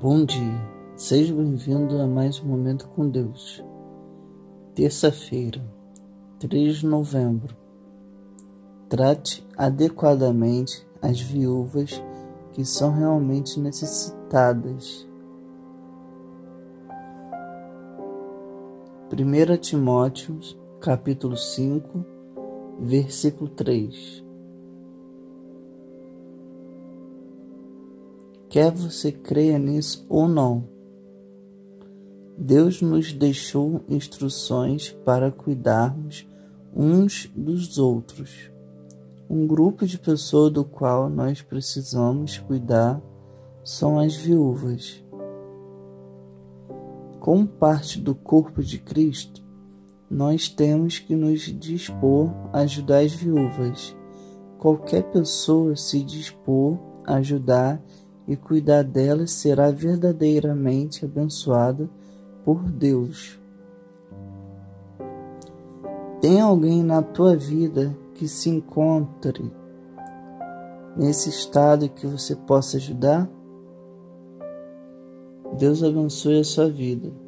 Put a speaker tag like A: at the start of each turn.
A: Bom dia, seja bem-vindo a mais um Momento com Deus. Terça-feira, 3 de novembro. Trate adequadamente as viúvas que são realmente necessitadas. 1 Timóteo, capítulo 5, versículo 3. Quer você creia nisso ou não, Deus nos deixou instruções para cuidarmos uns dos outros. Um grupo de pessoas do qual nós precisamos cuidar são as viúvas. Como parte do corpo de Cristo, nós temos que nos dispor a ajudar as viúvas. Qualquer pessoa se dispor a ajudar e cuidar delas será verdadeiramente abençoada por Deus. Tem alguém na tua vida que se encontre nesse estado que você possa ajudar? Deus abençoe a sua vida.